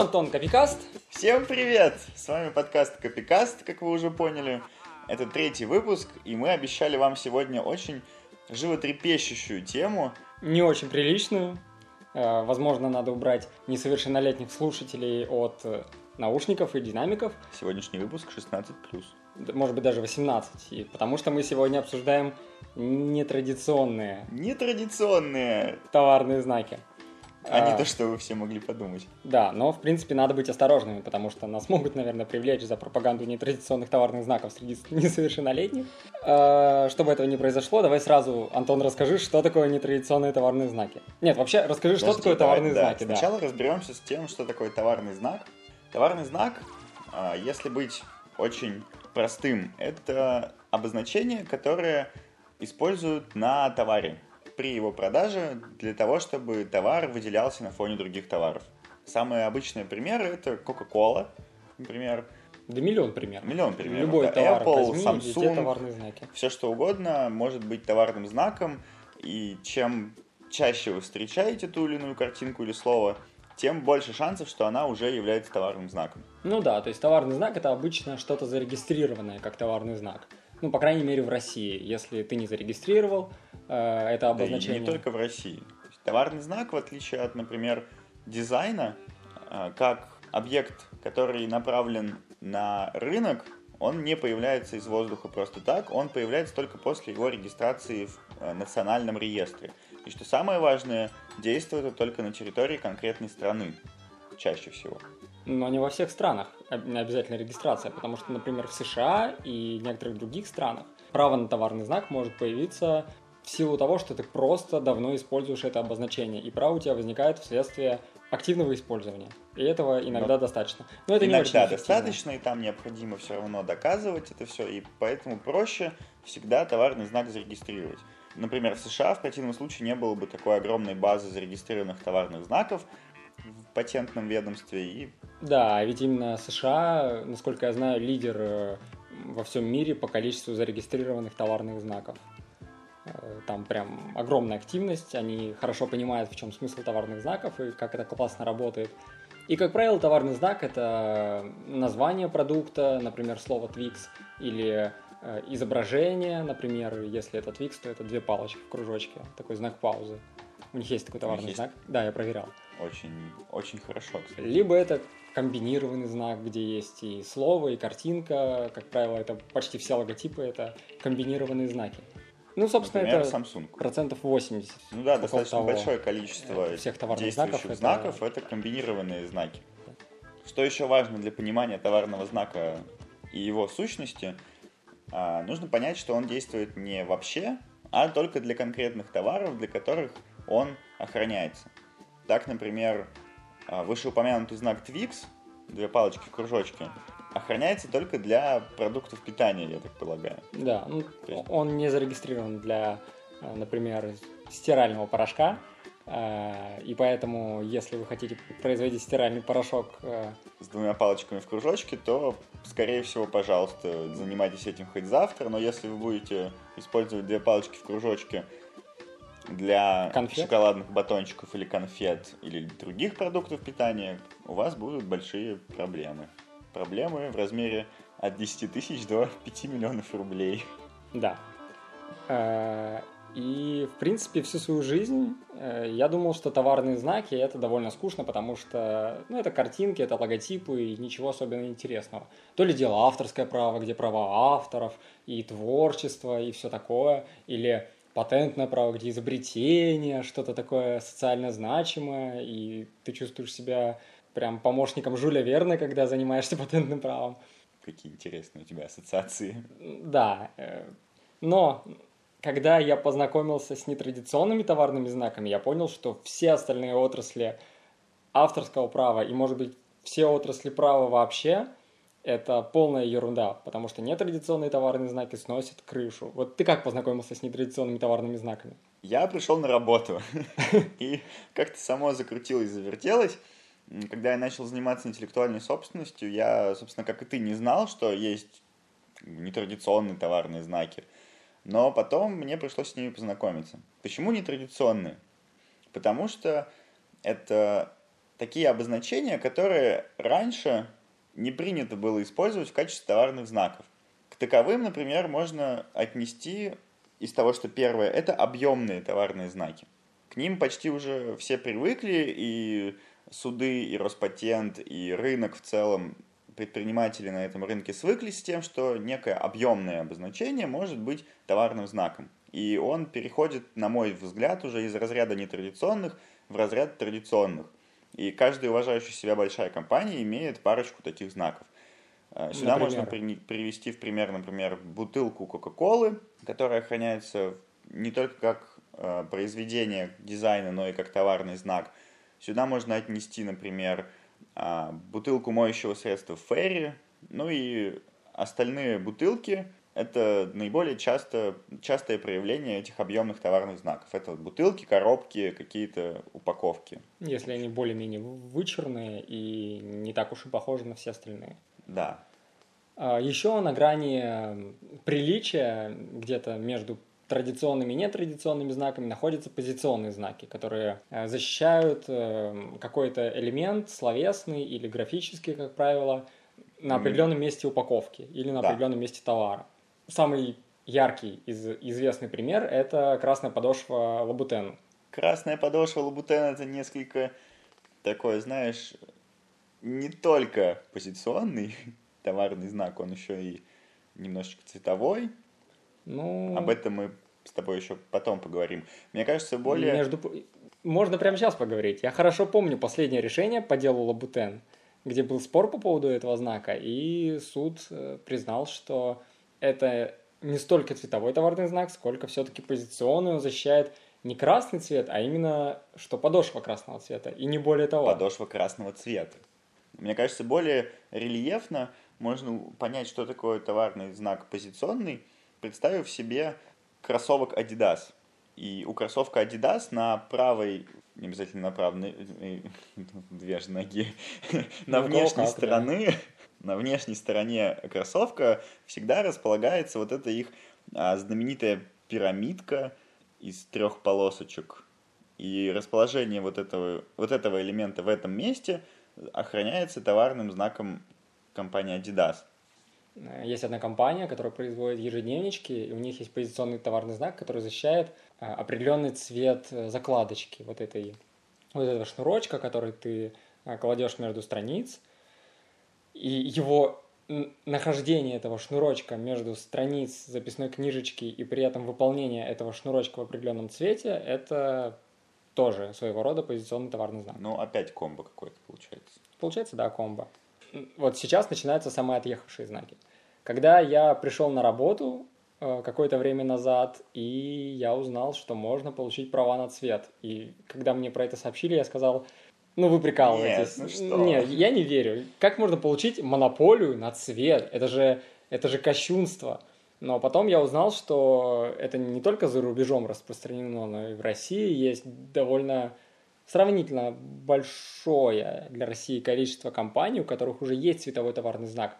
Антон, Копикаст. Всем привет! С вами подкаст Копикаст, как вы уже поняли. Это третий выпуск, и мы обещали вам сегодня очень животрепещущую тему. Не очень приличную. Э, Возможно, надо убрать несовершеннолетних слушателей от э, наушников и динамиков. Сегодняшний выпуск 16+. Д- Может быть, даже 18. И потому что мы сегодня обсуждаем нетрадиционные Нетрадиционные, товарные знаки. А не А, то, что вы все могли подумать. Да, но, в принципе, надо быть осторожными, потому что нас могут, наверное, привлечь за пропаганду нетрадиционных товарных знаков среди несовершеннолетних. Э, Чтобы этого не произошло, давай сразу, Антон, расскажи, что такое нетрадиционные товарные знаки. Нет, вообще, расскажи, что Подожди, такое давай, товарные да. знаки, да. Сначала разберемся с тем, что такое товарный знак. Товарный знак, а, если быть очень простым, это обозначение, которое используют на товаре при его продаже для того, чтобы товар выделялся на фоне других товаров. Самые обычные примеры это Coca-Cola, например, Да миллион примеров. миллион примеров. Любой да, товар Apple, возьми, Samsung, товарные знаки. все что угодно может быть товарным знаком, и чем чаще вы встречаете ту или иную картинку или слово, тем больше шансов, что она уже является товарным знаком. Ну да, то есть товарный знак это обычно что-то зарегистрированное как товарный знак. Ну, по крайней мере, в России. Если ты не зарегистрировал э, это Да обозначение. не только в России. Товарный знак, в отличие от, например, дизайна, э, как объект, который направлен на рынок, он не появляется из воздуха просто так, он появляется только после его регистрации в э, национальном реестре. И что самое важное, действует это только на территории конкретной страны, чаще всего. Но не во всех странах обязательно регистрация, потому что, например, в США и некоторых других странах право на товарный знак может появиться в силу того, что ты просто давно используешь это обозначение, и право у тебя возникает вследствие активного использования. И этого иногда достаточно. Но это не очень Иногда эффективно. достаточно, и там необходимо все равно доказывать это все, и поэтому проще всегда товарный знак зарегистрировать. Например, в США в противном случае не было бы такой огромной базы зарегистрированных товарных знаков в патентном ведомстве, и Да, ведь именно США, насколько я знаю, лидер э, во всем мире по количеству зарегистрированных товарных знаков. Э, Там прям огромная активность, они хорошо понимают, в чем смысл товарных знаков и как это классно работает. И, как правило, товарный знак – это название продукта, например, слово Twix, или э, изображение, например, если это Twix, то это две палочки в кружочке, такой знак паузы. У них есть такой товарный есть? знак. Да, я проверял. очень, очень хорошо. кстати. Либо это комбинированный знак, где есть и слово, и картинка. Как правило, это почти все логотипы это комбинированные знаки. Ну, собственно, Например, это Samsung. процентов 80. Ну да, достаточно того. большое количество всех товарных действующих знаков это- знаков это комбинированные знаки. Что еще важно для понимания товарного знака и его сущности, а, нужно понять, что он действует не вообще, а только для конкретных товаров, для которых он охраняется. Так, например, а, вышеупомянутый знак Twix, две палочки в кружочке, охраняется только для продуктов питания, я так полагаю. Да, ну, есть- он не зарегистрирован для, э, например, стирального порошка. э, И поэтому, если вы хотите производить стиральный порошок э, с двумя палочками в кружочке, то, скорее всего, пожалуйста, занимайтесь этим хоть завтра, но если вы будете использовать две палочки в кружочке для Конфет? шоколадных батончиков или конфет или других продуктов питания, у вас будут большие проблемы. Проблемы в размере от 10 тысяч до 5 миллионов рублей. Да. Э, И, в принципе, всю свою жизнь э, я думал, что товарные знаки это довольно скучно, потому что ну, это картинки, это логотипы и ничего особенно интересного. То ли дело авторское право, где права авторов и творчество и все такое, или патентное право, где изобретение, что-то такое социально значимое, и ты чувствуешь себя прям помощником Жюля Верна, когда занимаешься патентным правом. Какие интересные у тебя ассоциации. Да, э, но когда я познакомился с нетрадиционными товарными знаками, я понял, что все остальные отрасли авторского права и, может быть, все отрасли права вообще это полная ерунда, потому что нетрадиционные товарные знаки сносят крышу. Вот ты как познакомился с нетрадиционными товарными знаками? Я пришел на работу, и как-то само закрутилось, завертелось. Когда я начал заниматься интеллектуальной собственностью, я, собственно, как и ты, не знал, что есть нетрадиционные товарные знаки. Но потом мне пришлось с ними познакомиться. Почему нетрадиционные? Потому что это такие обозначения, которые раньше не принято было использовать в качестве товарных знаков. К таковым, например, можно отнести из того, что первое, это объемные товарные знаки. К ним почти уже все привыкли, и суды, и Роспатент, и рынок в целом, предприниматели на этом рынке свыклись с тем, что некое объемное обозначение может быть товарным знаком. И он переходит, на мой взгляд, уже из разряда нетрадиционных в разряд традиционных. И каждая уважающая себя большая компания имеет парочку таких знаков. Э, сюда например? можно при, привести в пример, например, бутылку Кока-Колы, которая охраняется не только как э, произведение дизайна, но и как товарный знак. Сюда можно отнести, например, э, бутылку моющего средства Ферри, ну и остальные бутылки, это наиболее часто, частое проявление этих объемных товарных знаков. Это вот бутылки, коробки, какие-то упаковки. Если они более-менее вычурные и не так уж и похожи на все остальные. Да. А, Еще на грани приличия, где-то между традиционными и нетрадиционными знаками находятся позиционные знаки, которые э, защищают э, какой-то элемент словесный или графический, как правило, на определенном месте упаковки или на да. определенном месте товара самый яркий из известный пример – это красная подошва Лабутен. Красная подошва Лабутен – это несколько такой, знаешь, не только позиционный товарный знак, он еще и немножечко цветовой. Ну... Об этом мы с тобой еще потом поговорим. Мне кажется, более... Между... Можно прямо сейчас поговорить. Я хорошо помню последнее решение по делу Лабутен, где был спор по поводу этого знака, и суд э, признал, что это не столько цветовой товарный знак, сколько все-таки позиционный, он защищает не красный цвет, а именно, что подошва красного цвета, и не более того. Подошва красного цвета. Мне кажется, более рельефно можно понять, что такое товарный знак позиционный, представив себе кроссовок Adidas. И у кроссовка Adidas на правой, не обязательно на правой, две же ноги, на ну, внешней стороны на внешней стороне кроссовка всегда располагается вот эта их а, знаменитая пирамидка из трех полосочек. И расположение вот этого, вот этого элемента в этом месте охраняется товарным знаком компании Adidas. Есть одна компания, которая производит ежедневнички, и у них есть позиционный товарный знак, который защищает а, определенный цвет э, закладочки вот этой вот этого шнурочка, который ты кладешь между страниц, и его нахождение этого шнурочка между страниц записной книжечки и при этом выполнение этого шнурочка в определенном цвете, это тоже своего рода позиционный товарный знак. Ну, опять комбо какой-то получается. Получается, да, комбо. Вот сейчас начинаются самые отъехавшие знаки. Когда я пришел на работу э, какое-то время назад, и я узнал, что можно получить права на цвет. И когда мне про это сообщили, я сказал, ну, вы прикалываетесь. Нет, ну что? Нет, я не верю. Как можно получить монополию на цвет? Это же, это же кощунство. Но потом я узнал, что это не только за рубежом распространено, но и в России есть довольно сравнительно большое для России количество компаний, у которых уже есть цветовой товарный знак.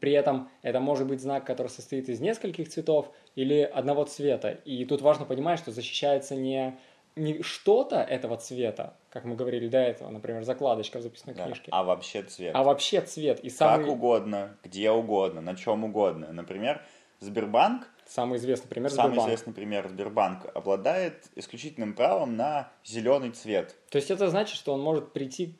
При этом это может быть знак, который состоит из нескольких цветов или одного цвета. И тут важно понимать, что защищается не не что-то этого цвета, как мы говорили до этого, например, закладочка в записной да, книжке. А вообще цвет. А вообще цвет. И самый... Как угодно, где угодно, на чем угодно. Например, Сбербанк. Самый известный пример Самый Сбербанк. известный пример Сбербанк обладает исключительным правом на зеленый цвет. То есть это значит, что он может прийти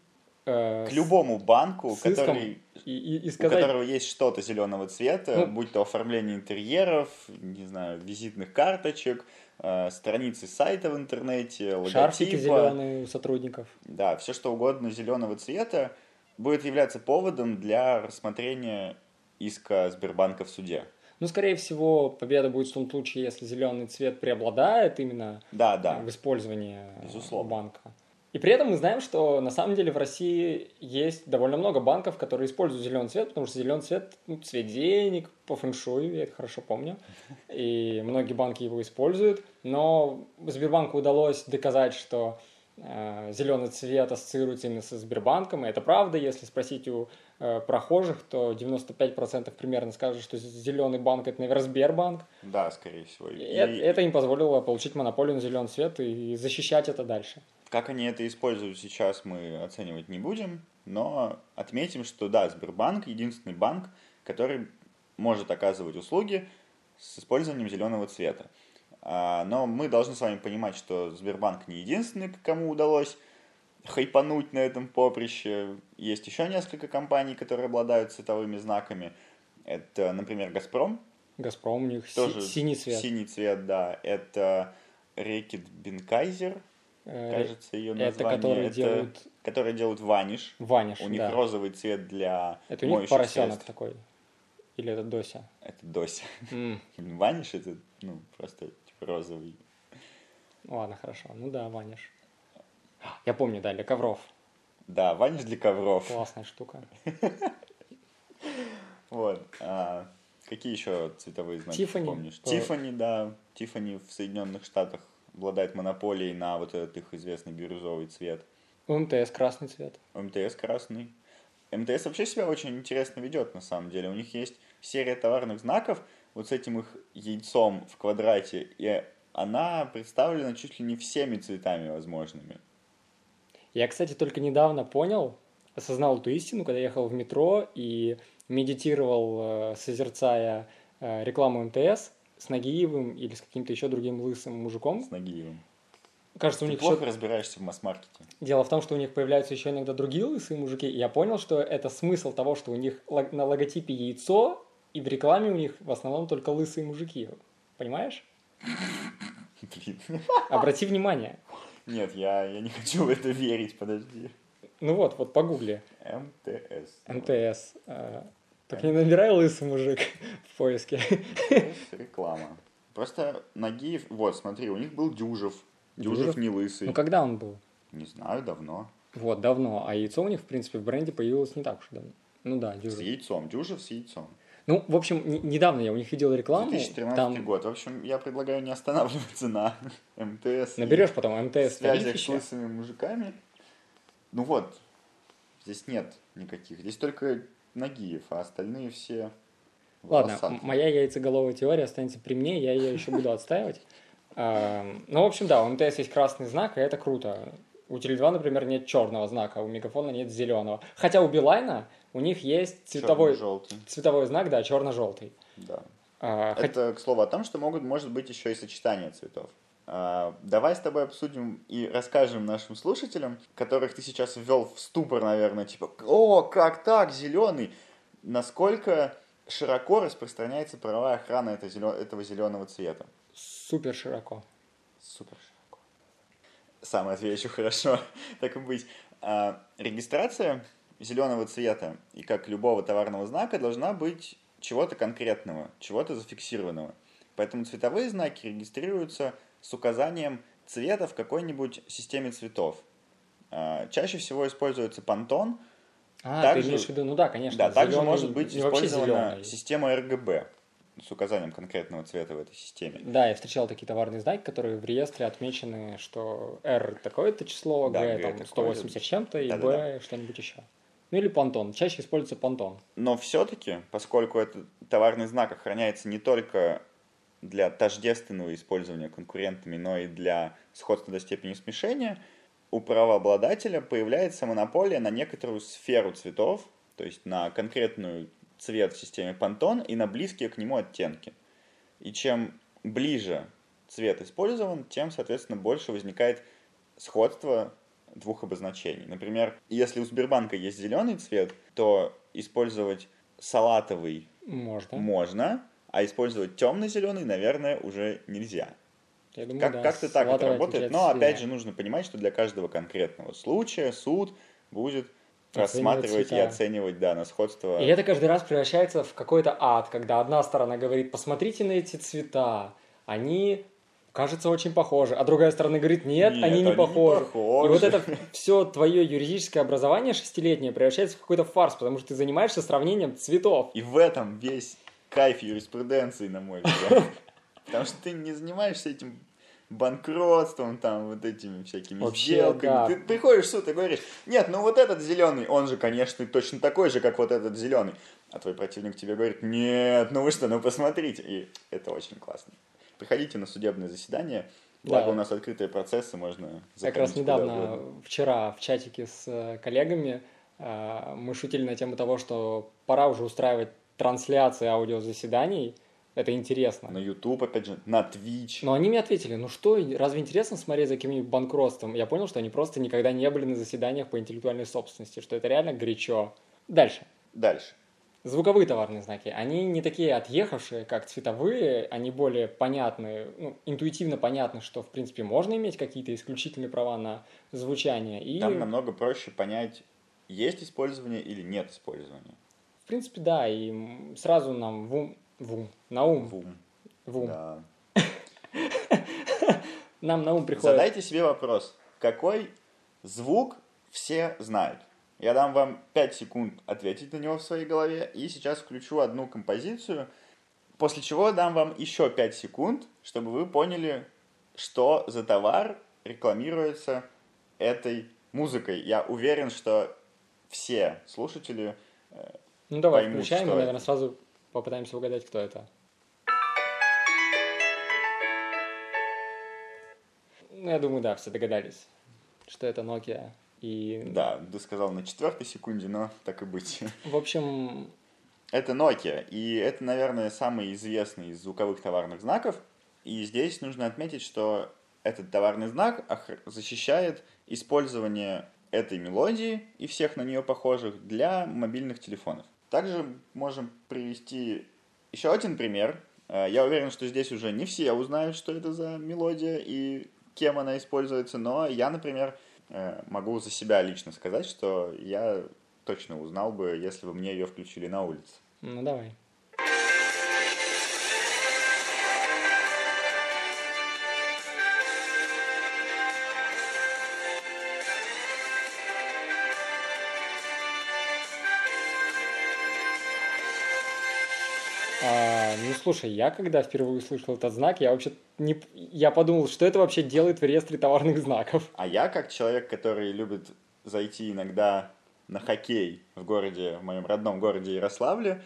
э, к любому банку, который, и, и, и сказать... у которого есть что-то зеленого цвета, ну, будь то оформление интерьеров, не знаю, визитных карточек, Э, страницы сайта в интернете, логотипа. Шарфики зеленые у сотрудников. Да, все что угодно зеленого цвета будет являться поводом для рассмотрения иска Сбербанка в суде. Ну, скорее всего, победа будет в том случае, если зеленый цвет преобладает именно да, да. в использовании Безусловно. банка. И при этом мы знаем, что на самом деле в России есть довольно много банков, которые используют зеленый цвет, потому что зеленый цвет ну, цвет денег по фэншую, я это хорошо помню. И многие банки его используют. Но Сбербанку удалось доказать, что э, зеленый цвет ассоциируется именно со Сбербанком. И это правда, если спросить у э, прохожих, то 95% примерно скажут, что зеленый банк это, наверное, Сбербанк. Да, скорее всего. И... Это им позволило получить монополию на зеленый свет и защищать это дальше. Как они это используют сейчас, мы оценивать не будем, но отметим, что да, Сбербанк единственный банк, который может оказывать услуги с использованием зеленого цвета. А, но мы должны с вами понимать, что Сбербанк не единственный, кому удалось хайпануть на этом поприще. Есть еще несколько компаний, которые обладают цветовыми знаками. Это, например, Газпром. Газпром у них тоже синий цвет. Синий цвет, да. Это Рекет Бенкайзер, э, кажется, ее название. Это которые это, делают... Которые делают ваниш. Ваниш, У них да. розовый цвет для Это у них поросенок средств. такой. Или это Дося? Это Дося. Mm. Ваниш это, ну, просто типа розовый. Ладно, хорошо. Ну да, ваниш. Я помню, да, для ковров. Да, ваниш для ковров. Классная штука. Вот. А, какие еще цветовые знаки Тиффани. помнишь? Тиффани, да. Тиффани в Соединенных Штатах обладает монополией на вот этот их известный бирюзовый цвет. МТС красный цвет. МТС красный. МТС вообще себя очень интересно ведет, на самом деле. У них есть серия товарных знаков, вот с этим их яйцом в квадрате, и она представлена чуть ли не всеми цветами возможными. Я, кстати, только недавно понял, осознал эту истину, когда ехал в метро и медитировал, э, созерцая э, рекламу МТС с Нагиевым или с каким-то еще другим лысым мужиком. С Нагиевым. Кажется, Ты у них плохо еще... разбираешься в масс-маркете. Дело в том, что у них появляются еще иногда другие лысые мужики, и я понял, что это смысл того, что у них на логотипе яйцо, и в рекламе у них в основном только лысые мужики. Понимаешь? Обрати внимание. Нет, я, я не хочу в это верить, подожди. Ну вот, вот погугли. МТС. МТС. А, так не набирай лысый мужик в поиске. Реклама. Просто Нагиев... Вот, смотри, у них был Дюжев. Дюжев, Дюжев не лысый. Ну когда он был? Не знаю, давно. Вот, давно. А яйцо у них, в принципе, в бренде появилось не так уж давно. Ну да, Дюжев. С яйцом. Дюжев с яйцом. Ну, в общем, недавно я у них видел рекламу. 2013 там... год. В общем, я предлагаю не останавливаться на МТС. Наберешь потом МТС. Связях с лысыми мужиками. Ну вот, здесь нет никаких. Здесь только Нагиев, а остальные все Ладно, моя яйцеголовая теория останется при мне, я ее еще буду отстаивать. Ну, в общем, да, у МТС есть красный знак, и это круто. У Теле2, например, нет черного знака, у Мегафона нет зеленого. Хотя у Билайна у них есть цветовой, цветовой знак, да, черно-желтый. Да. А, это, хоть... к слову, о том, что могут, может быть еще и сочетание цветов. А, давай с тобой обсудим и расскажем нашим слушателям, которых ты сейчас ввел в ступор, наверное, типа, о, как так, зеленый, насколько широко распространяется правовая охрана этого зеленого цвета. Супер широко. Супер широко. Сам отвечу хорошо, так и быть. А, регистрация зеленого цвета и как любого товарного знака должна быть чего-то конкретного, чего-то зафиксированного. Поэтому цветовые знаки регистрируются с указанием цвета в какой-нибудь системе цветов. А, чаще всего используется пантон. А, также, ты имеешь в виду, ну да, конечно. Да, также может быть использована система RGB с указанием конкретного цвета в этой системе. Да, я встречал такие товарные знаки, которые в реестре отмечены, что R такое-то число, да, G, там 180 чем-то, и да, B да, да. что-нибудь еще. Ну или понтон. Чаще используется понтон. Но все-таки, поскольку этот товарный знак охраняется не только для тождественного использования конкурентами, но и для сходства до степени смешения, у правообладателя появляется монополия на некоторую сферу цветов, то есть на конкретную цвет в системе Pantone и на близкие к нему оттенки. И чем ближе цвет использован, тем, соответственно, больше возникает сходство двух обозначений. Например, если у Сбербанка есть зеленый цвет, то использовать салатовый можно, можно а использовать темно-зеленый, наверное, уже нельзя. Я думаю, как, да, как-то так это работает, но опять же нужно понимать, что для каждого конкретного случая суд будет рассматривать цвета. и оценивать, да, на сходство. И это каждый раз превращается в какой-то ад, когда одна сторона говорит, посмотрите на эти цвета, они кажется очень похожи, а другая сторона говорит, нет, нет они не похожи. не похожи. И вот это все твое юридическое образование шестилетнее превращается в какой-то фарс, потому что ты занимаешься сравнением цветов. И в этом весь кайф юриспруденции, на мой взгляд. Потому что ты не занимаешься этим банкротством, там, вот этими всякими Вообще, сделками. да. Ты приходишь в суд и говоришь, нет, ну вот этот зеленый, он же, конечно, точно такой же, как вот этот зеленый. А твой противник тебе говорит, нет, ну вы что, ну посмотрите. И это очень классно. Приходите на судебное заседание, благо Да. у нас открытые процессы, можно Как раз недавно, вчера в чатике с э, коллегами э, мы шутили на тему того, что пора уже устраивать трансляции аудиозаседаний. Это интересно. На YouTube, опять же, на Twitch. Но они мне ответили, ну что, разве интересно смотреть за каким-нибудь банкротством? Я понял, что они просто никогда не были на заседаниях по интеллектуальной собственности, что это реально горячо. Дальше. Дальше. Звуковые товарные знаки, они не такие отъехавшие, как цветовые, они более понятны, ну, интуитивно понятно, что, в принципе, можно иметь какие-то исключительные права на звучание. И, Там намного проще понять, есть использование или нет использования. в принципе, да, и сразу нам в ум, в ум, на ум, Вум. в ум. Да. нам на ум приходит... Задайте себе вопрос, какой звук все знают? Я дам вам 5 секунд ответить на него в своей голове, и сейчас включу одну композицию, после чего дам вам еще 5 секунд, чтобы вы поняли, что за товар рекламируется этой музыкой. Я уверен, что все слушатели Ну давай, поймут, включаем, и, наверное, это. сразу попытаемся угадать, кто это. Ну, я думаю, да, все догадались, что это Nokia. И, Да, ты сказал на четвертой секунде, но так и быть. в общем, Это Nokia, и это, наверное, самый известный из звуковых товарных знаков. И здесь нужно отметить, что этот товарный знак защищает использование этой мелодии и всех на нее похожих для мобильных телефонов. Также можем привести еще один пример. Э, Я уверен, что здесь уже не все узнают, что это за мелодия и кем она используется, но я, например, могу за себя лично сказать, что я точно узнал бы, если бы мне ее включили на улице. ну давай. Ну слушай, я когда впервые услышал этот знак, я вообще не, я подумал, что это вообще делает в реестре товарных знаков. А я, как человек, который любит зайти иногда на хоккей в городе, в моем родном городе Ярославле,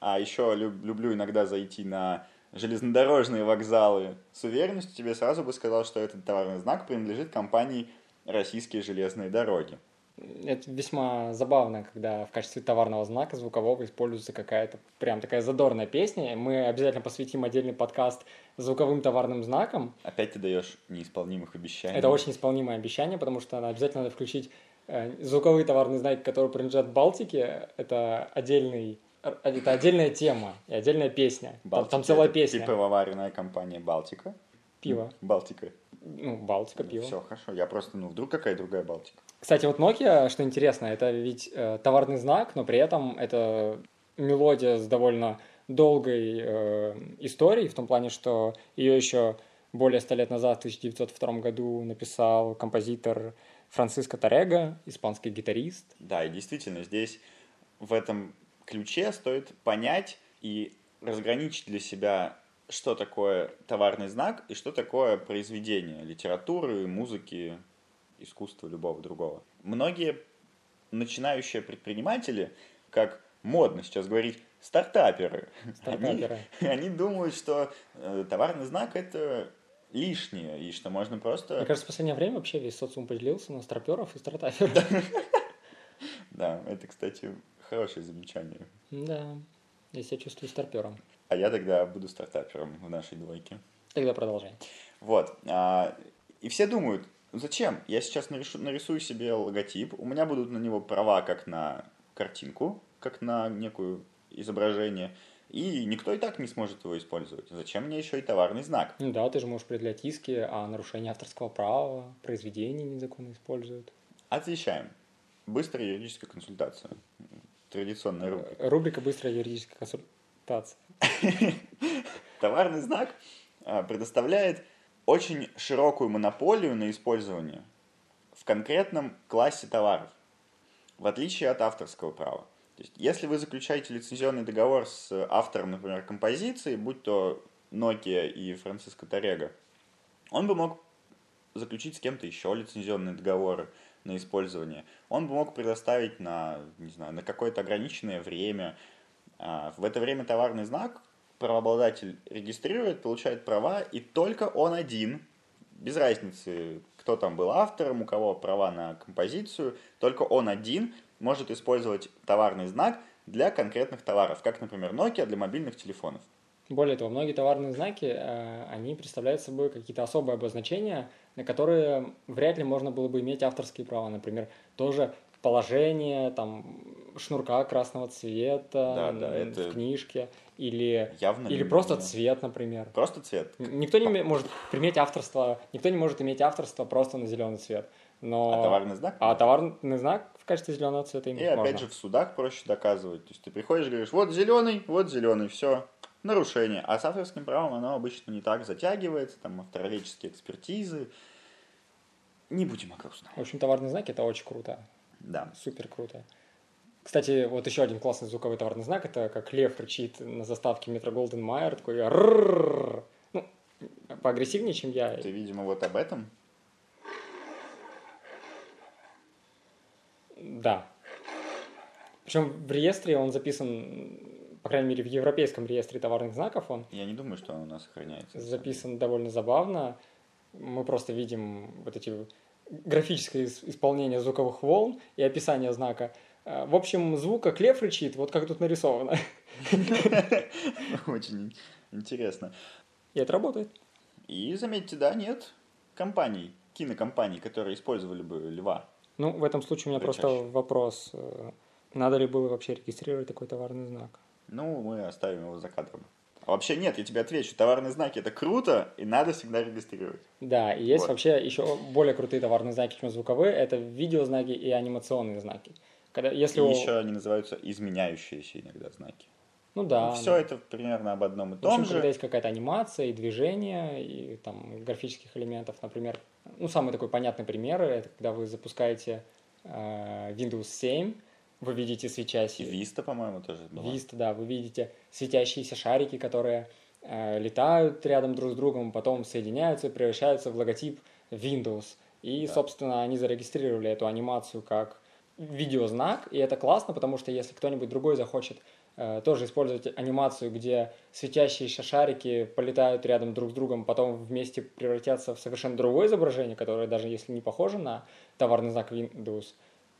а еще люб- люблю иногда зайти на железнодорожные вокзалы, с уверенностью тебе сразу бы сказал, что этот товарный знак принадлежит компании «Российские железные дороги». Это весьма забавно, когда в качестве товарного знака звукового используется какая-то прям такая задорная песня. Мы обязательно посвятим отдельный подкаст звуковым товарным знакам. Опять ты даешь неисполнимых обещаний. Это очень исполнимое обещание, потому что обязательно надо включить э, звуковые товарные знаки, которые принадлежат Балтике. Это отдельный э, это отдельная тема и отдельная песня. Там- Балтика Там, целая это песня. Пивоваренная компания «Балтика». Пиво. «Балтика». Ну, Балтика, пиво. Все, хорошо. Я просто, ну, вдруг какая другая «Балтика». Кстати, вот Nokia, что интересно, это ведь э, товарный знак, но при этом это мелодия с довольно долгой э, историей, в том плане, что ее еще более ста лет назад, в 1902 году, написал композитор Франциско Торега, испанский гитарист. Да, и действительно, здесь в этом ключе стоит понять и разграничить для себя, что такое товарный знак и что такое произведение литературы, музыки, искусства любого другого. Многие начинающие предприниматели, как модно сейчас говорить, стартаперы, Стартаперы. Они, они думают, что э, товарный знак это лишнее, и что можно просто... Мне кажется, в последнее время вообще весь социум поделился на старперов и стартаперов. Да, это, кстати, хорошее замечание. Да, я себя чувствую старпером. А я тогда буду стартапером в нашей двойке. Тогда продолжай. Вот. а, и все думают, «Ну зачем? Я сейчас нарешу- нарисую себе логотип, у меня будут на него права как на картинку, как на некую изображение, и никто и так не сможет его использовать. Зачем мне еще и товарный знак? Ну да, ты же можешь предъявлять иски о нарушении авторского права, произведения незаконно используют. Отвечаем. Быстрая юридическая консультация. Традиционная рубрика. Рубрика «Быстрая юридическая консультация». Товарный знак а, предоставляет очень широкую монополию на использование в конкретном классе товаров, в отличие от авторского права. То есть, если вы заключаете лицензионный договор с автором, например, композиции, будь то Nokia и Франциско Торега, Он бы мог заключить с кем-то еще лицензионные договоры на использование. Он бы мог предоставить на, не знаю, на какое-то ограниченное время. А, в это время товарный знак правообладатель регистрирует, получает права, и только он один, без разницы, кто там был автором, у кого права на композицию, только он один может использовать товарный знак для конкретных товаров, как, например, Nokia для мобильных телефонов. Более того, многие товарные знаки, э, они представляют собой какие-то особые обозначения, на которые вряд ли можно было бы иметь авторские права. Например, тоже положение, там, шнурка красного цвета Да, да, в это книжке, или, Явно или просто не- цвет, например. Просто цвет. Никто не ме- может применять авторство, никто не может иметь авторство просто на зеленый цвет. Но... А товарный знак? А товарный знак в качестве зеленого цвета иметь И опять можно. же в судах проще доказывать. То есть ты приходишь и говоришь, вот зеленый, вот зеленый, все, нарушение. А с авторским правом оно обычно не так затягивается, там автороведческие экспертизы. Не будем о грустном. В общем, товарный знак это очень круто. Да. Супер круто. Кстати, вот еще один классный звуковой товарный знак, это как лев рычит на заставке метро Голден Майер, такой ну, поагрессивнее, чем я. Ты, видимо, вот об этом. Да. Причем в реестре он записан, по крайней мере, в европейском реестре товарных знаков он Я не думаю, что он у нас сохраняется. записан довольно забавно. Мы просто видим вот эти графическое ис- исполнение звуковых волн и описание знака. Э, В общем, звук как лев рычит, вот как тут нарисовано. Очень интересно. И это работает. И заметьте, да, нет компаний, кинокомпаний, которые использовали бы льва. Ну, в этом случае у меня просто вопрос. э, Надо ли было вообще регистрировать такой товарный знак? Ну, мы оставим его за кадром. А вообще нет, я тебе отвечу, товарные знаки это круто, и надо всегда регистрировать. Да, и есть Вот. вообще еще более крутые товарные знаки, чем звуковые. Это видеознаки и анимационные знаки. Когда, если И у- еще они называются изменяющиеся иногда знаки. Ну да. Все да. это примерно об одном и В том общем, же. когда есть какая-то анимация и движение, и там графических элементов, например, ну, самый такой понятный пример, это когда вы запускаете э, Windows 7, вы видите И свечащиеся... Vista, по-моему, тоже была. Vista, да, вы видите светящиеся шарики, которые э, летают рядом друг с другом, потом соединяются и превращаются в логотип Windows. И, Да. собственно, они зарегистрировали эту анимацию как видеознак, и это классно, потому что если кто-нибудь другой захочет э, тоже использовать анимацию, где светящиеся шарики полетают рядом друг с другом, потом вместе превратятся в совершенно другое изображение, которое даже если не похоже на товарный знак Windows,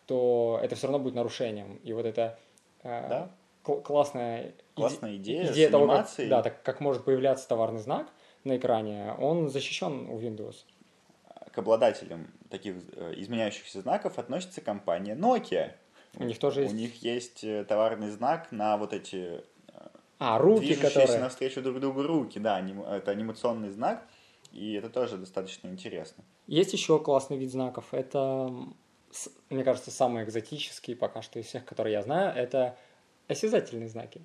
то это все равно будет нарушением. И вот это э, Да. кл- классная, Классная идея, с того, как, да, так как может появляться товарный знак на экране, он защищен у Windows. К обладателям таких э, изменяющихся знаков относится компания Nokia. У них тоже У есть- них есть э, товарный знак на вот эти А, руки, движущиеся которые... навстречу друг другу руки. Да, аним- это анимационный знак, и это тоже достаточно интересно. Есть еще классный вид знаков. Это, мне кажется, самый экзотический пока что из всех, которые я знаю, это осязательные знаки.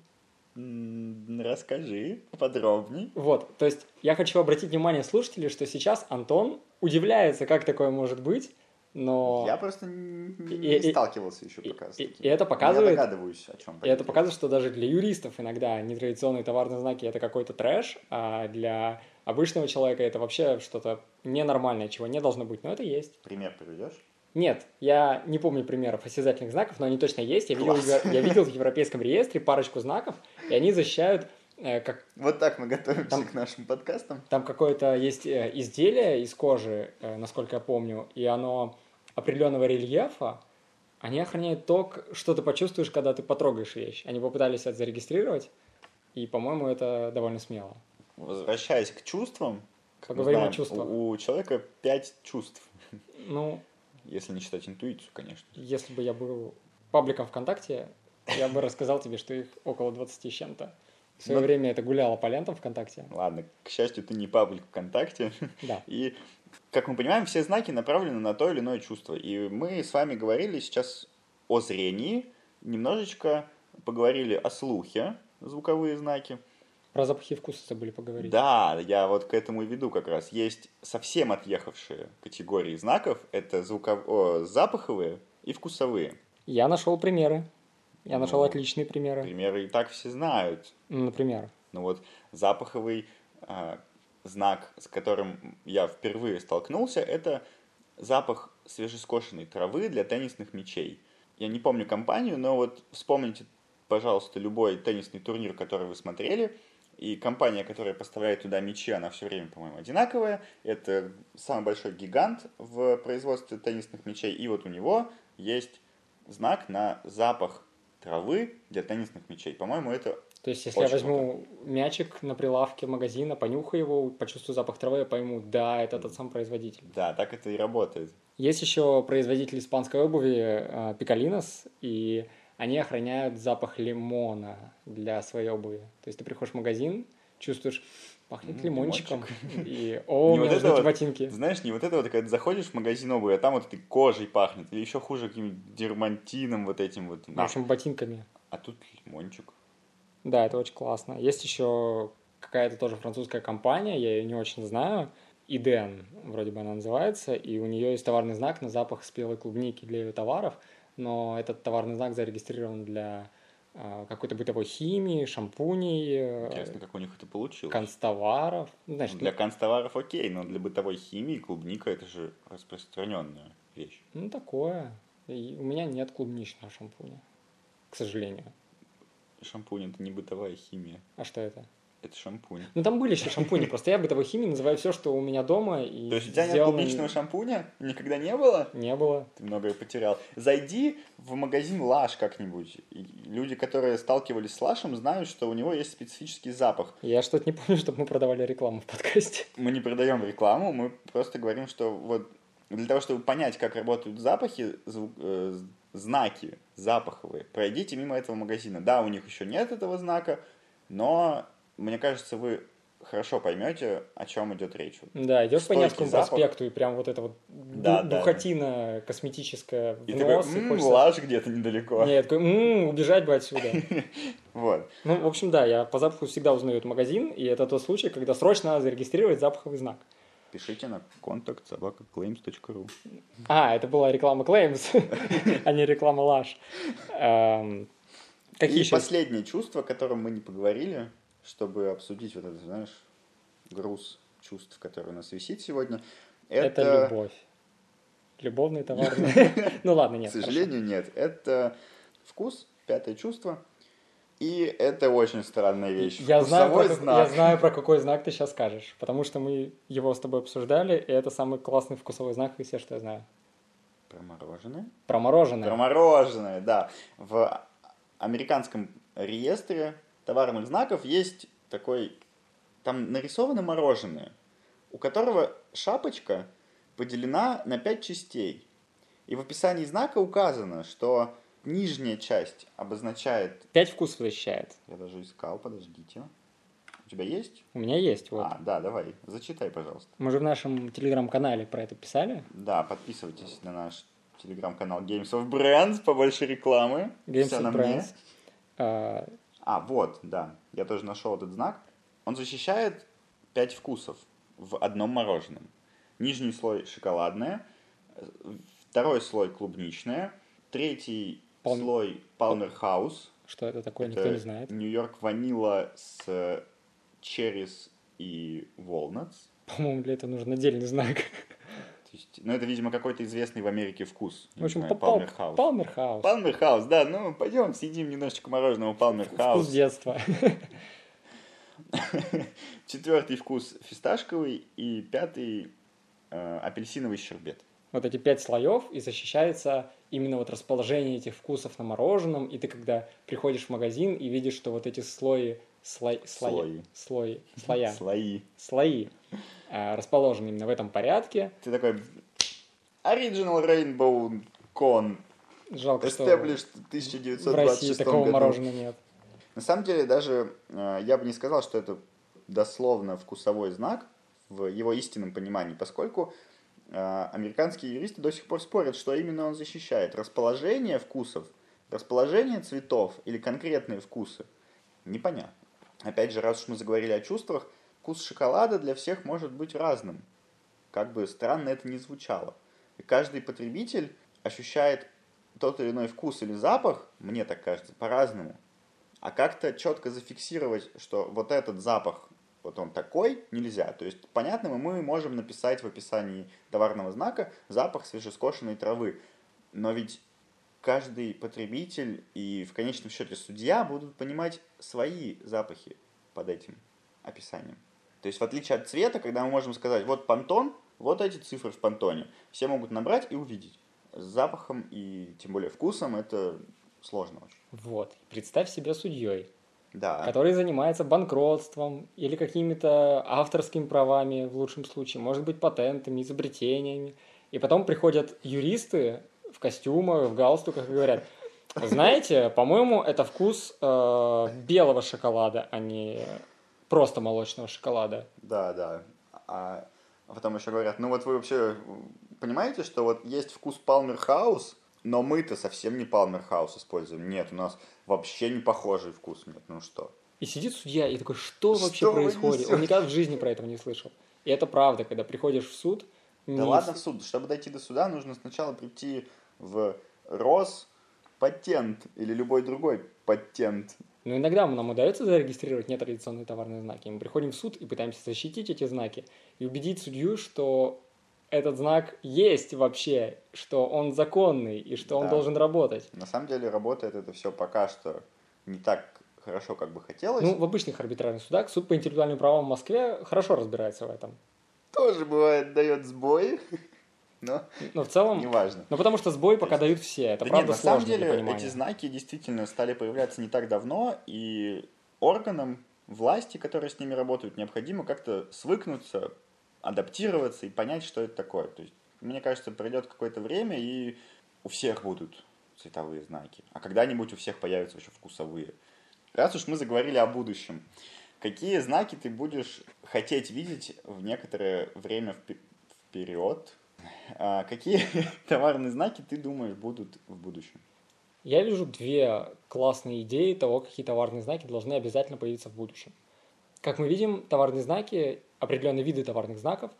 Расскажи подробней. Вот, то есть я хочу обратить внимание слушателей, что сейчас Антон удивляется, как такое может быть, но... Я просто не И- и- сталкивался еще и- пока с и- таким. и это Я показывает- догадываюсь, о чем И это показывает, что даже для юристов иногда нетрадиционные товарные знаки это какой-то трэш, а для обычного человека это вообще что-то ненормальное, чего не должно быть, но это есть. Пример приведешь? Нет, я не помню примеров осязательных знаков, но они точно есть. Я видел, Класс. я видел в европейском реестре парочку знаков, и они защищают, э, как Вот так мы готовимся Там- к нашим подкастам. там какое-то есть э, изделие из кожи, э, насколько я помню, и оно определенного рельефа, они охраняют то, что ты почувствуешь, когда ты потрогаешь вещь. Они попытались это зарегистрировать, и, по-моему, это довольно смело. Возвращаясь к чувствам, как Поговорим о знаем, чувствах. У, у человека пять чувств. Ну, Если не считать интуицию, конечно. если бы я был пабликом ВКонтакте, я бы рассказал тебе, что их около 20 с чем-то. В свое Ну- время это гуляло по лентам ВКонтакте. Ладно, к счастью, ты не паблик ВКонтакте. Да. И, как мы понимаем, все знаки направлены на то или иное чувство. И мы с вами говорили сейчас о зрении, немножечко поговорили о слухе, звуковые знаки. Про запахи и вкусы забыли поговорить. Да, я вот к этому и веду как раз. Есть совсем отъехавшие категории знаков. Это звуков... о, запаховые и вкусовые. Я нашел примеры. Я Ну, нашел отличные примеры. Примеры и так все знают. Например, Ну вот запаховый, а, знак, с которым я впервые столкнулся, это запах свежескошенной травы для теннисных мячей. Я не помню компанию, но вот вспомните, пожалуйста, любой теннисный турнир, который вы смотрели, и компания, которая поставляет туда мячи, она все время, по-моему, одинаковая. Это самый большой гигант в производстве теннисных мячей. И вот у него есть знак на запах травы для теннисных мячей. По-моему, это то есть, если Очень я возьму круто. мячик на прилавке магазина, понюхаю его, почувствую запах травы, я пойму, да, это тот самый производитель. Да, так это и работает. Есть еще производитель испанской обуви Пикалинос, и они охраняют запах лимона для своей обуви. То есть ты приходишь в магазин, чувствуешь, пахнет mm, лимончиком, лимончик. и о, не вот вот, ботинки. Знаешь, не вот это вот, когда ты заходишь в магазин обуви, а там вот этой кожей пахнет, или еще хуже каким-нибудь дермантином вот этим вот. В общем, ботинками. А тут лимончик. Да, это очень классно. Есть еще какая-то тоже французская компания, я ее не очень знаю, Иден, вроде бы она называется, и у нее есть товарный знак на запах спелой клубники для ее товаров, но этот товарный знак зарегистрирован для э, какой-то бытовой химии, шампуней. Э, Интересно, как у них это получилось. Констоваров. Ну, значит, для констоваров окей, но для бытовой химии клубника это же распространенная вещь. Ну, такое. И у меня нет клубничного шампуня, к сожалению шампунь это не бытовая химия. А что это? Это шампунь. Ну там были еще шампуни, просто я бытовой химией называю все, что у меня дома. И То есть у тебя нет клубничного шампуня? Никогда не было? Не было. Ты многое потерял. Зайди в магазин Лаш как-нибудь. люди, которые сталкивались с Лашем, знают, что у него есть специфический запах. Я что-то не помню, чтобы мы продавали рекламу в подкасте. Мы не продаем рекламу, мы просто говорим, что вот для того, чтобы понять, как работают запахи, звук, э, знаки запаховые, пройдите мимо этого магазина. Да, у них еще нет этого знака, но мне кажется, вы хорошо поймете, о чем идет речь. Да, идешь по Невскому проспекту, и прям вот эта вот да, духотина да. косметическая в и нос. Такой, м-м, хочется... лаж где-то недалеко. Нет, такой, м-м, убежать бы отсюда. Вот. Ну, в общем, да, я по запаху всегда узнаю этот магазин, и это тот случай, когда срочно надо зарегистрировать запаховый знак пишите на контакт собакаклеймс.ру. А, это была реклама Claims, а не реклама Лаш. Эм, какие И последнее чувство, о котором мы не поговорили, чтобы обсудить вот этот, знаешь, груз чувств, который у нас висит сегодня. Это, это любовь. Любовные товары. Ну ладно, нет. К сожалению, нет. Это вкус, пятое чувство. И это очень странная вещь. Я знаю, про, знак. я знаю, про какой знак ты сейчас скажешь, потому что мы его с тобой обсуждали, и это самый классный вкусовой знак из всех, что я знаю. Про мороженое? Про мороженое. Про мороженое, да. В американском реестре товарных знаков есть такой... Там нарисовано мороженое, у которого шапочка поделена на пять частей. И в описании знака указано, что нижняя часть обозначает... Пять вкусов защищает. Я даже искал, подождите. У тебя есть? У меня есть, вот. А, да, давай, зачитай, пожалуйста. Мы же в нашем телеграм-канале про это писали. Да, подписывайтесь на наш телеграм-канал Games of Brands, побольше рекламы. Games Все of Brands. А... а, вот, да, я тоже нашел этот знак. Он защищает пять вкусов в одном мороженом. Нижний слой шоколадное, второй слой клубничное, третий Пал... слой Palmer House. Что это такое, это никто не знает. Нью-Йорк ванила с черрис и walnuts. По-моему, для этого нужен отдельный знак. То есть, ну, это, видимо, какой-то известный в Америке вкус. В общем. Palmer House. Palmer House, да. Ну, пойдем, съедим немножечко мороженого House. Вкус детства. Четвертый вкус фисташковый и пятый э, апельсиновый щербет вот эти пять слоев, и защищается именно вот расположение этих вкусов на мороженом, и ты когда приходишь в магазин и видишь, что вот эти слои, слой, слои, слои, слоя, слои, слои а, расположены именно в этом порядке. Ты такой Original Rainbow Cone Жалко, Established что 1926 в России такого году. мороженого нет. На самом деле, даже э, я бы не сказал, что это дословно вкусовой знак в его истинном понимании, поскольку а, американские юристы до сих пор спорят, что именно он защищает. Расположение вкусов, расположение цветов или конкретные вкусы. Непонятно. Опять же, раз уж мы заговорили о чувствах, вкус шоколада для всех может быть разным. Как бы странно это ни звучало. И каждый потребитель ощущает тот или иной вкус или запах, мне так кажется, по-разному. А как-то четко зафиксировать, что вот этот запах вот он такой, нельзя. То есть, понятно, мы можем написать в описании товарного знака запах свежескошенной травы. Но ведь каждый потребитель и в конечном счете судья будут понимать свои запахи под этим описанием. То есть в отличие от цвета, когда мы можем сказать, вот пантон, вот эти цифры в пантоне, все могут набрать и увидеть. С запахом и тем более вкусом это сложно очень. Вот. Представь себя судьей, да. который занимается банкротством или какими-то авторскими правами в лучшем случае, может быть, патентами, изобретениями. И потом приходят юристы в костюмах, в галстуках и говорят, знаете, по-моему, это вкус э, белого шоколада, а не просто молочного шоколада. Да, да. А потом еще говорят, ну вот вы вообще понимаете, что вот есть вкус Палмер Хаус, но мы-то совсем не Палмер Хаус используем. Нет, у нас вообще не похожий вкус. Нет, ну что? И сидит судья и такой, что, что вообще происходит? Он никогда в жизни про этого не слышал. И это правда, когда приходишь в суд. Да не... ладно в суд. Чтобы дойти до суда, нужно сначала прийти в РОС патент или любой другой патент. Но иногда нам удается зарегистрировать нетрадиционные товарные знаки. Мы приходим в суд и пытаемся защитить эти знаки и убедить судью, что этот знак есть вообще, что он законный и что да. он должен работать. На самом деле работает это все пока что не так хорошо, как бы хотелось. Ну, в обычных арбитражных судах суд по интеллектуальным правам в Москве хорошо разбирается в этом. Тоже бывает дает сбои. Но, но в целом... Неважно. Ну, потому что сбой пока дают все. Это да правда нет, на самом деле эти знаки действительно стали появляться не так давно, и органам власти, которые с ними работают, необходимо как-то свыкнуться, адаптироваться и понять, что это такое. То есть, мне кажется, пройдет какое-то время, и у всех будут цветовые знаки. А когда-нибудь у всех появятся еще вкусовые. Раз уж мы заговорили о будущем, какие знаки ты будешь хотеть видеть в некоторое время вперед? А какие товарные знаки ты думаешь будут в будущем? Я вижу две классные идеи того, какие товарные знаки должны обязательно появиться в будущем. Как мы видим, товарные знаки, определенные виды товарных знаков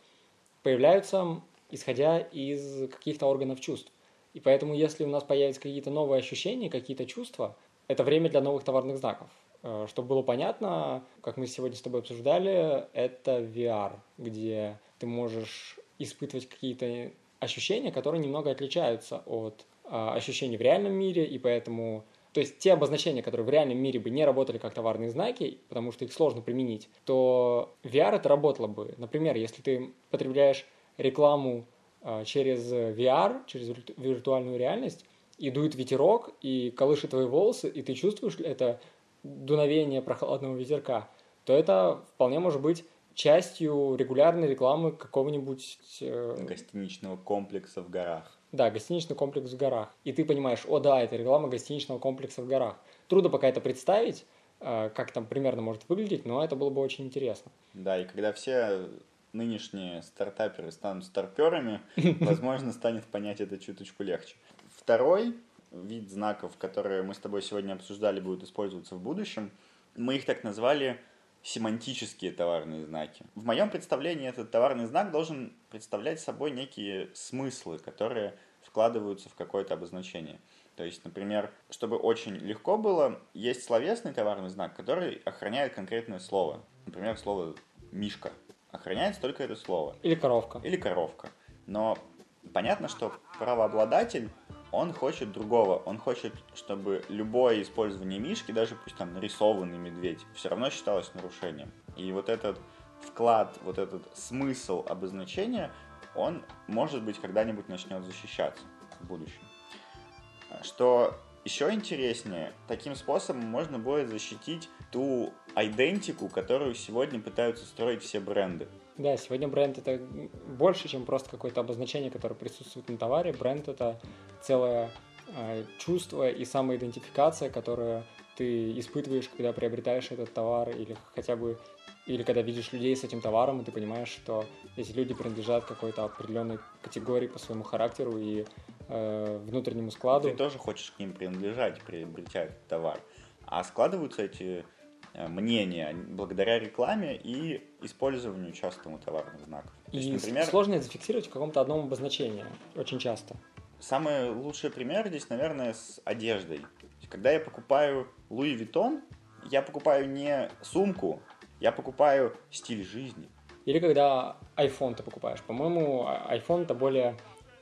появляются исходя из каких-то органов чувств. И поэтому, если у нас появятся какие-то новые ощущения, какие-то чувства, это время для новых товарных знаков. Э, чтобы было понятно, как мы сегодня с тобой обсуждали, это VR, где ты можешь испытывать какие-то ощущения, которые немного отличаются от а, ощущений в реальном мире, и поэтому то есть те обозначения, которые в реальном мире бы не работали как товарные знаки, потому что их сложно применить, то VR это работало бы. Например, если ты потребляешь рекламу э, через VR, через виртуальную реальность, и дует ветерок, и колышет твои волосы, и ты чувствуешь это дуновение прохладного ветерка, то это вполне может быть частью регулярной рекламы какого-нибудь... Э... Гостиничного комплекса в горах. Да, гостиничный комплекс в горах. И ты понимаешь, о да, это реклама гостиничного комплекса в горах. Трудно пока это представить, э, как там примерно может выглядеть, но это было бы очень интересно. Да, и когда все нынешние стартаперы станут старперами, возможно, станет понять это чуточку легче. Второй вид знаков, которые мы с тобой сегодня обсуждали, будут использоваться в будущем. Мы их так назвали семантические товарные знаки. В моем представлении этот товарный знак должен представлять собой некие смыслы, которые вкладываются в какое-то обозначение. То есть, например, чтобы очень легко было, есть словесный товарный знак, который охраняет конкретное слово. Например, слово «мишка». Охраняется только это слово. Или коровка. Или коровка. Но понятно, что правообладатель он хочет другого. Он хочет, чтобы любое использование мишки, даже пусть там нарисованный медведь, все равно считалось нарушением. И вот этот вклад, вот этот смысл обозначения, он, может быть, когда-нибудь начнет защищаться в будущем. Что еще интереснее, таким способом можно будет защитить ту идентику, которую сегодня пытаются строить все бренды. Да, сегодня бренд это больше, чем просто какое-то обозначение, которое присутствует на товаре. Бренд это целое э, чувство и самоидентификация, которое ты испытываешь, когда приобретаешь этот товар или хотя бы или когда видишь людей с этим товаром, и ты понимаешь, что эти люди принадлежат какой-то определенной категории по своему характеру и э, внутреннему складу. Ты тоже хочешь к ним принадлежать, приобретя этот товар. А складываются эти мнения благодаря рекламе и использованию частому товарных знаков. И есть, например, сложно это зафиксировать в каком-то одном обозначении, очень часто. Самый лучший пример здесь, наверное, с одеждой. Когда я покупаю Луи Виттон, я покупаю не сумку, Я покупаю стиль жизни. Или когда iPhone ты покупаешь. По-моему, а- iPhone это более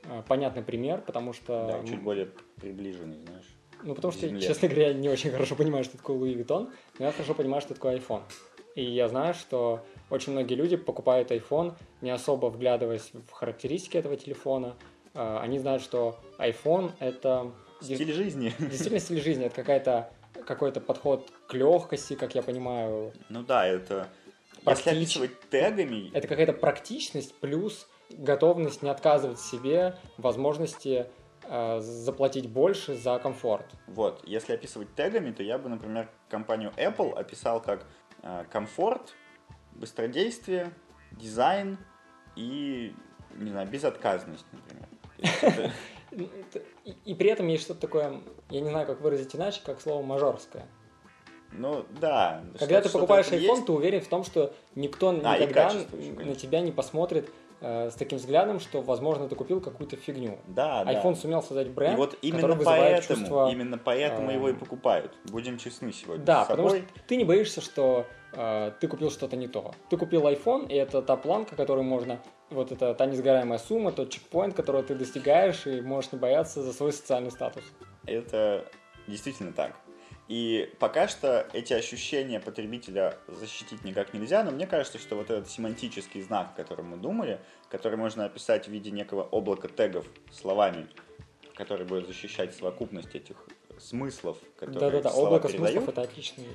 э, понятный пример, потому что... Да, чуть более приближенный, знаешь. Ну, потому что, земле. честно говоря, я не очень хорошо понимаю, что такое Louis Vuitton, но я хорошо понимаю, что такое iPhone. И я знаю, что очень многие люди покупают iPhone, не особо вглядываясь в характеристики этого телефона. Э, Они знают, что iPhone — это Стиль жизни. действительно стиль жизни, это какая-то какой-то подход к легкости, как я понимаю. Ну да, это... Если Практич- описывать тегами, Это какая-то практичность плюс готовность не отказывать себе возможности заплатить больше за комфорт. Вот, если описывать тегами, то я бы, например, компанию Apple описал как э, комфорт, быстродействие, дизайн и, не знаю, безотказность, например. И, и при этом есть что-то такое, я не знаю, как выразить иначе, как слово мажорское. Ну, да. Когда ты покупаешь iPhone, есть. ты уверен в том, что никто А, никогда на тебя не посмотрит э, с таким взглядом, что, возможно, ты купил какую-то фигню. Да, да. iPhone сумел создать бренд, И вот именно поэтому, чувство... именно поэтому его и э, покупают. Будем честны сегодня Да, потому что ты не боишься, что э, ты купил что-то не то. Ты купил iPhone, и это та планка, которую можно... Вот это та несгораемая сумма, тот чекпоинт, которого ты достигаешь, и можешь не бояться за свой социальный статус. Это действительно так. И пока что эти ощущения потребителя защитить никак нельзя, но мне кажется, что вот этот семантический знак, о котором мы думали, который можно описать в виде некого облака тегов словами, который будет защищать совокупность этих смыслов, которые Да-да-да, облако передают. смыслов — это отличный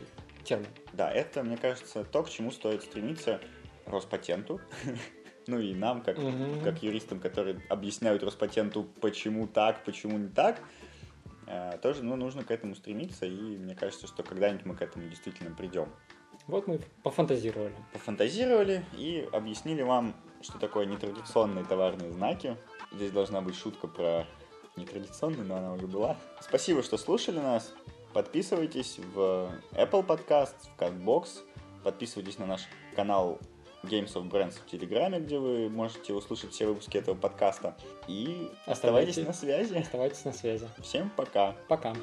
термин. Да, это, мне кажется, то, к чему стоит стремиться Роспатенту. Ну и нам, как, Мгм. как юристам, которые объясняют Роспатенту, почему так, почему не так, тоже ну, нужно к этому стремиться, и мне кажется, что когда-нибудь мы к этому действительно придем. Вот мы пофантазировали. Пофантазировали и объяснили вам, что такое нетрадиционные товарные знаки. Здесь должна быть шутка про нетрадиционные, но она уже была. Спасибо, что слушали нас. Подписывайтесь в Apple Podcast, в CastBox. Подписывайтесь на наш канал Games of Brands в Телеграме, где вы можете услышать все выпуски этого подкаста. И оставайтесь Оставайтесь. на связи. Оставайтесь на связи. Всем пока. Пока.